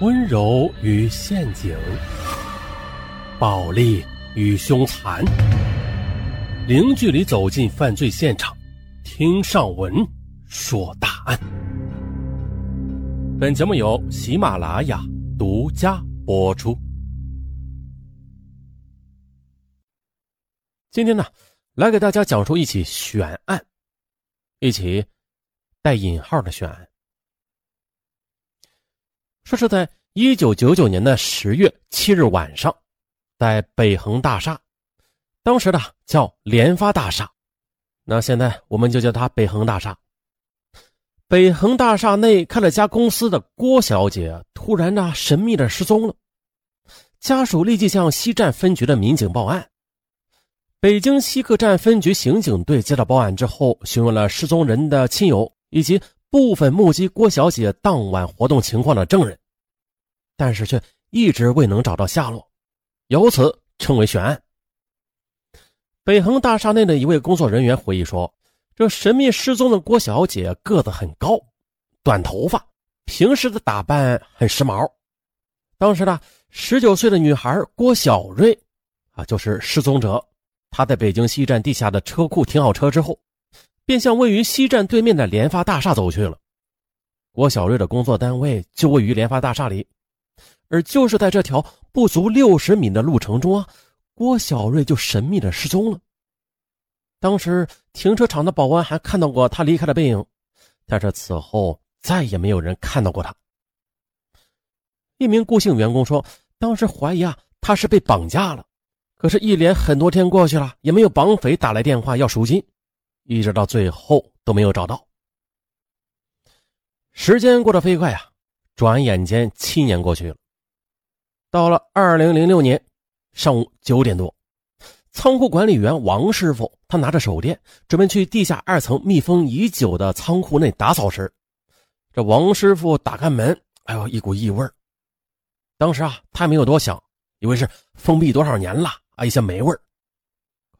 温柔与陷阱，暴力与凶残，零距离走进犯罪现场，听上文说大案。本节目由喜马拉雅独家播出。今天呢，来给大家讲述一起悬案，一起带引号的悬案。说是在一九九九年的十月七日晚上，在北恒大厦，当时的叫联发大厦，那现在我们就叫它北恒大厦。北恒大厦内开了家公司的郭小姐突然呢神秘的失踪了，家属立即向西站分局的民警报案。北京西客站分局刑警队接到报案之后，询问了失踪人的亲友以及部分目击郭小姐当晚活动情况的证人。但是却一直未能找到下落，由此称为悬案。北恒大厦内的一位工作人员回忆说：“这神秘失踪的郭小姐个子很高，短头发，平时的打扮很时髦。当时呢，十九岁的女孩郭小瑞，啊，就是失踪者。她在北京西站地下的车库停好车之后，便向位于西站对面的联发大厦走去了。郭小瑞的工作单位就位于联发大厦里。”而就是在这条不足六十米的路程中啊，郭小瑞就神秘的失踪了。当时停车场的保安还看到过他离开的背影，但是此后再也没有人看到过他。一名顾姓员工说，当时怀疑啊他是被绑架了，可是，一连很多天过去了，也没有绑匪打来电话要赎金，一直到最后都没有找到。时间过得飞快啊，转眼间七年过去了。到了二零零六年上午九点多，仓库管理员王师傅他拿着手电，准备去地下二层密封已久的仓库内打扫时，这王师傅打开门，哎呦，一股异味当时啊，他也没有多想，以为是封闭多少年了啊，一些霉味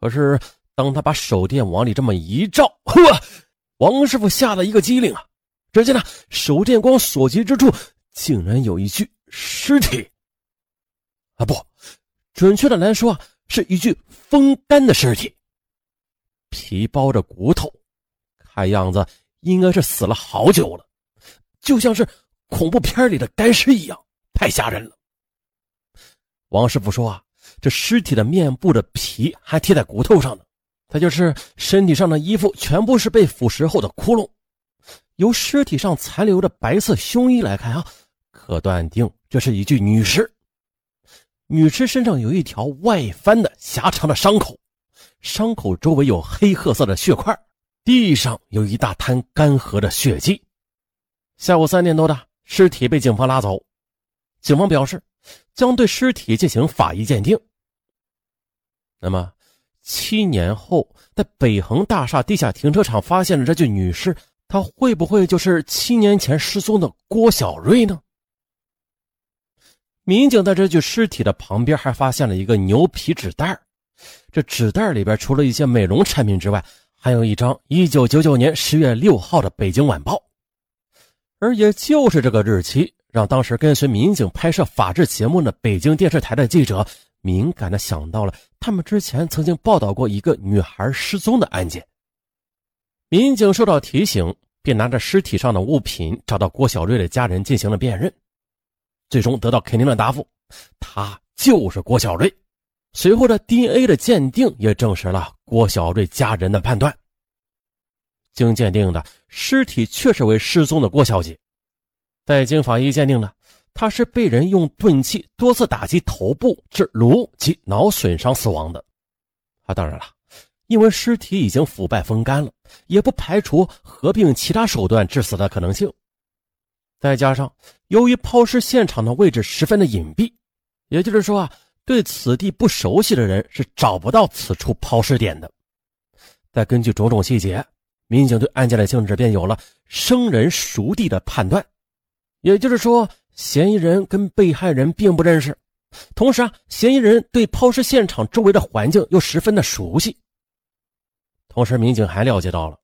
可是当他把手电往里这么一照，呵，王师傅吓得一个机灵啊！只见呢，手电光所及之处，竟然有一具尸体。啊不，准确的来说啊，是一具风干的尸体，皮包着骨头，看样子应该是死了好久了，就像是恐怖片里的干尸一样，太吓人了。王师傅说啊，这尸体的面部的皮还贴在骨头上呢，他就是身体上的衣服全部是被腐蚀后的窟窿。由尸体上残留的白色胸衣来看啊，可断定这是一具女尸。女尸身上有一条外翻的狭长的伤口，伤口周围有黑褐色的血块，地上有一大滩干涸的血迹。下午三点多的尸体被警方拉走，警方表示将对尸体进行法医鉴定。那么，七年后在北恒大厦地下停车场发现的这具女尸，她会不会就是七年前失踪的郭小瑞呢？民警在这具尸体的旁边还发现了一个牛皮纸袋这纸袋里边除了一些美容产品之外，还有一张1999年10月6号的《北京晚报》，而也就是这个日期，让当时跟随民警拍摄法制节目的北京电视台的记者敏感的想到了他们之前曾经报道过一个女孩失踪的案件。民警受到提醒，便拿着尸体上的物品找到郭小瑞的家人进行了辨认。最终得到肯定的答复，他就是郭小瑞。随后的 DNA 的鉴定也证实了郭小瑞家人的判断。经鉴定的尸体确实为失踪的郭小姐。在经法医鉴定呢，他是被人用钝器多次打击头部致颅及脑损伤死亡的。啊，当然了，因为尸体已经腐败风干了，也不排除合并其他手段致死的可能性。再加上，由于抛尸现场的位置十分的隐蔽，也就是说啊，对此地不熟悉的人是找不到此处抛尸点的。再根据种种细节，民警对案件的性质便有了生人熟地的判断。也就是说，嫌疑人跟被害人并不认识，同时啊，嫌疑人对抛尸现场周围的环境又十分的熟悉。同时，民警还了解到了，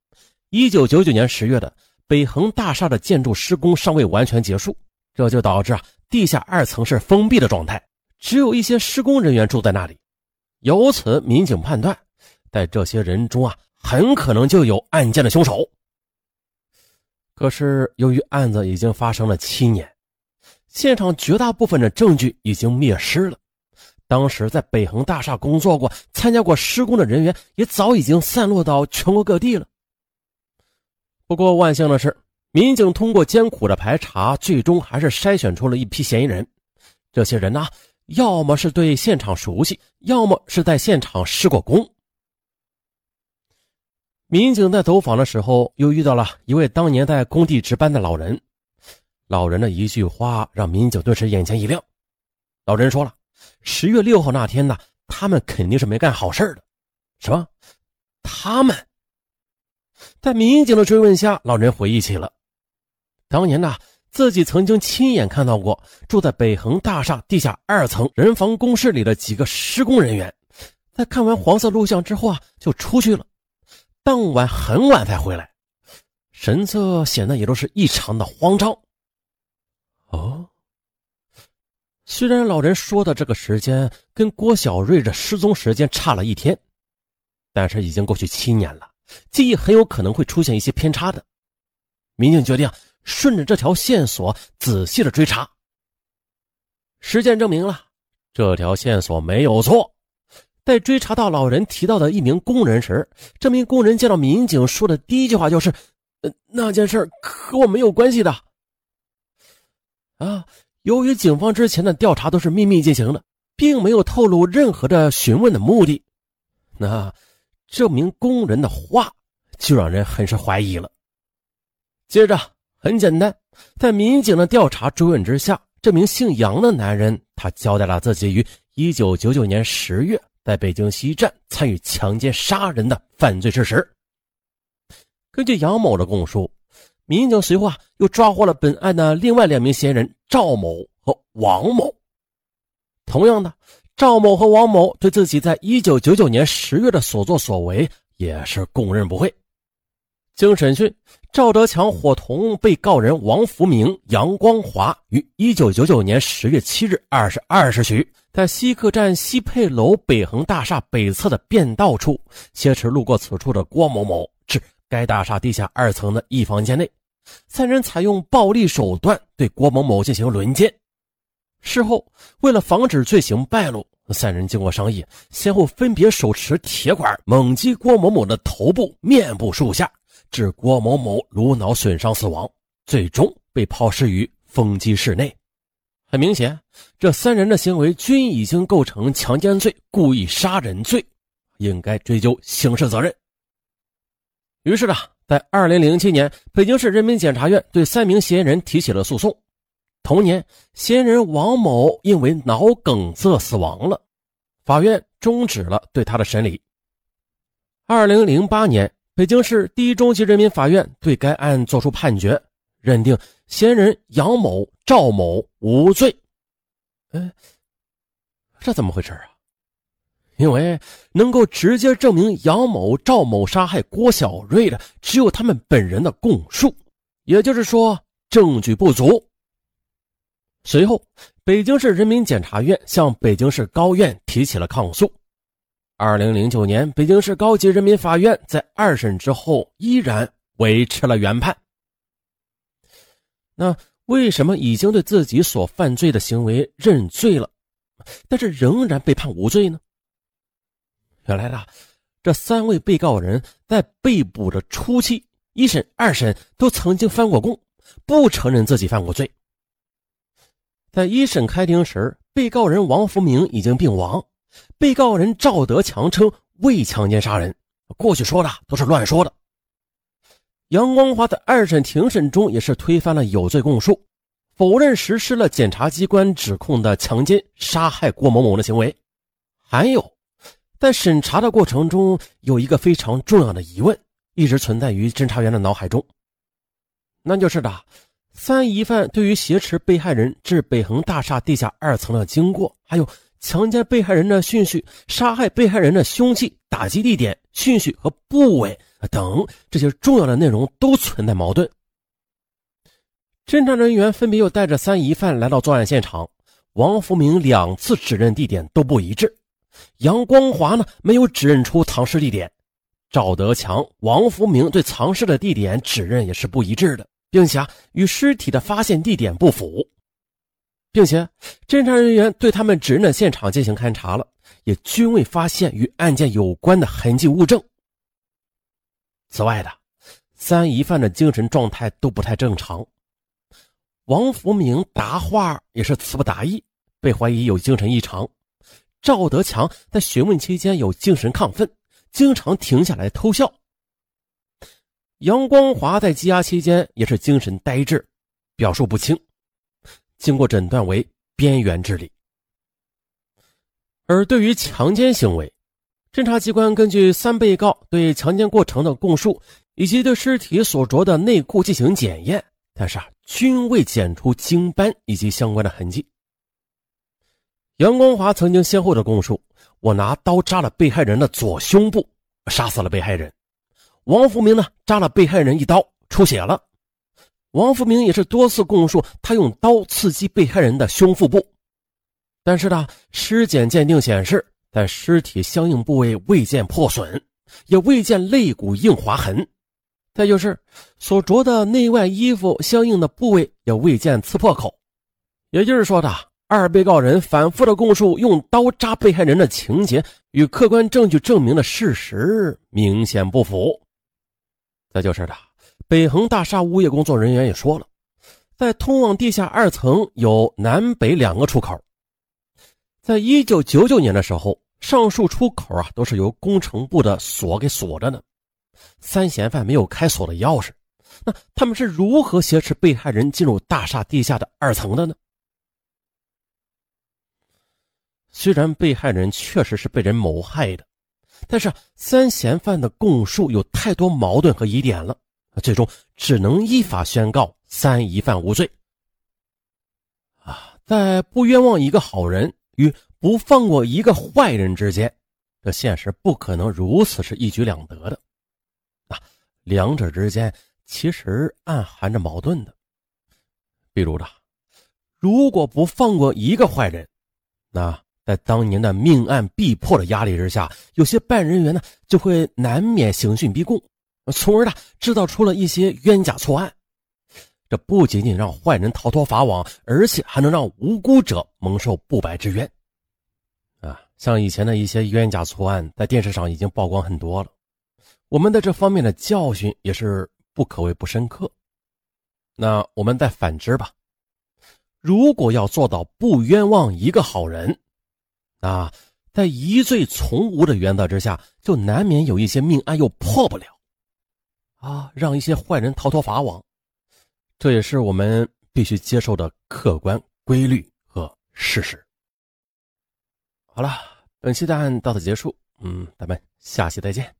一九九九年十月的。北恒大厦的建筑施工尚未完全结束，这就导致啊地下二层是封闭的状态，只有一些施工人员住在那里。由此，民警判断，在这些人中啊，很可能就有案件的凶手。可是，由于案子已经发生了七年，现场绝大部分的证据已经灭失了。当时在北恒大厦工作过、参加过施工的人员也早已经散落到全国各地了。不过，万幸的是，民警通过艰苦的排查，最终还是筛选出了一批嫌疑人。这些人呢，要么是对现场熟悉，要么是在现场施过工。民警在走访的时候，又遇到了一位当年在工地值班的老人。老人的一句话让民警顿时眼前一亮。老人说了：“十月六号那天呢，他们肯定是没干好事的。”什么？他们？在民警的追问下，老人回忆起了当年呢，自己曾经亲眼看到过住在北恒大厦地下二层人防工事里的几个施工人员，在看完黄色录像之后啊，就出去了。当晚很晚才回来，神色显得也都是异常的慌张。虽然老人说的这个时间跟郭小瑞的失踪时间差了一天，但是已经过去七年了，记忆很有可能会出现一些偏差的。民警决定顺着这条线索仔细的追查。实践证明了这条线索没有错。在追查到老人提到的一名工人时，这名工人见到民警说的第一句话就是：“呃，那件事和我没有关系的。”啊，由于警方之前的调查都是秘密进行的，并没有透露任何的询问的目的，那这名工人的话就让人很是怀疑了。接着，很简单，在民警的调查追问之下，这名姓杨的男人他交代了自己于一九九九年十月。在北京西站参与强奸杀人的犯罪事实。根据杨某的供述，民警随后啊又抓获了本案的另外两名嫌疑人赵某和王某。同样的，赵某和王某对自己在一九九九年十月的所作所为也是供认不讳。经审讯，赵德强伙同被告人王福明、杨光华于一九九九年十月七日二十二时许。在西客站西配楼北恒大厦北侧的便道处，挟持路过此处的郭某某至该大厦地下二层的一房间内，三人采用暴力手段对郭某某进行轮奸。事后，为了防止罪行败露，三人经过商议，先后分别手持铁管猛击郭某某的头部、面部、数下，致郭某某颅脑损伤死亡，最终被抛尸于风机室内。很明显，这三人的行为均已经构成强奸罪、故意杀人罪，应该追究刑事责任。于是呢，在二零零七年，北京市人民检察院对三名嫌疑人提起了诉讼。同年，嫌疑人王某因为脑梗塞死亡了，法院终止了对他的审理。二零零八年，北京市第一中级人民法院对该案作出判决。认定嫌疑人杨某、赵某无罪。哎，这怎么回事啊？因为能够直接证明杨某、赵某杀害郭小瑞的，只有他们本人的供述，也就是说证据不足。随后，北京市人民检察院向北京市高院提起了抗诉。二零零九年，北京市高级人民法院在二审之后依然维持了原判。那为什么已经对自己所犯罪的行为认罪了，但是仍然被判无罪呢？原来呢，这三位被告人在被捕的初期，一审、二审都曾经翻过供，不承认自己犯过罪。在一审开庭时，被告人王福明已经病亡，被告人赵德强称未强奸杀人，过去说的都是乱说的。杨光华在二审庭审中也是推翻了有罪供述，否认实施了检察机关指控的强奸、杀害郭某某的行为。还有，在审查的过程中，有一个非常重要的疑问一直存在于侦查员的脑海中，那就是的，三疑犯对于挟持被害人至北恒大厦地下二层的经过，还有强奸被害人的顺序、杀害被害人的凶器、打击地点、顺序和部位。等这些重要的内容都存在矛盾。侦查人员分别又带着三疑犯来到作案现场。王福明两次指认地点都不一致，杨光华呢没有指认出藏尸地点，赵德强、王福明对藏尸的地点指认也是不一致的，并且与尸体的发现地点不符，并且侦查人员对他们指认的现场进行勘查了，也均未发现与案件有关的痕迹物证。此外的三疑犯的精神状态都不太正常，王福明答话也是词不达意。被怀疑有精神异常，赵德强在询问期间有精神亢奋，经常停下来偷笑。杨光华在羁押期间也是精神呆滞，表述不清，经过诊断为边缘智力。而对于强奸行为，侦查机关根据三被告对强奸过程的供述以及对尸体所着的内裤进行检验，但是啊，均未检出精斑以及相关的痕迹。杨光华曾经先后的供述：“我拿刀扎了被害人的左胸部，杀死了被害人。”王福明呢，扎了被害人一刀，出血了。王福明也是多次供述，他用刀刺激被害人的胸腹部，但是呢，尸检鉴定显示，在尸体相应部位未见破损，也未见肋骨硬划痕。再就是所着的内外衣服相应的部位也未见刺破口，也就是说的。二被告人反复的供述用刀扎被害人的情节与客观证据证明的事实明显不符。再就是的，北恒大厦物业工作人员也说了，在通往地下二层有南北两个出口，在一九九九年的时候，上述出口啊都是由工程部的锁给锁着呢。三嫌犯没有开锁的钥匙，那他们是如何挟持被害人进入大厦地下的二层的呢？虽然被害人确实是被人谋害的，但是三嫌犯的供述有太多矛盾和疑点了，最终只能依法宣告三疑犯无罪。啊，在不冤枉一个好人与不放过一个坏人之间，这现实不可能如此是一举两得的。啊，两者之间其实暗含着矛盾的。比如的，如果不放过一个坏人，那。在当年的命案必破的压力之下，有些办案人员呢就会难免刑讯逼供，从而呢制造出了一些冤假错案。这不仅仅让坏人逃脱法网，而且还能让无辜者蒙受不白之冤。啊，像以前的一些冤假错案，在电视上已经曝光很多了，我们在这方面的教训也是不可谓不深刻。那我们再反之吧，如果要做到不冤枉一个好人。啊，在疑罪从无的原则之下，就难免有一些命案又破不了，啊，让一些坏人逃脱法网，这也是我们必须接受的客观规律和事实。好了，本期的案到此结束，嗯，咱们下期再见。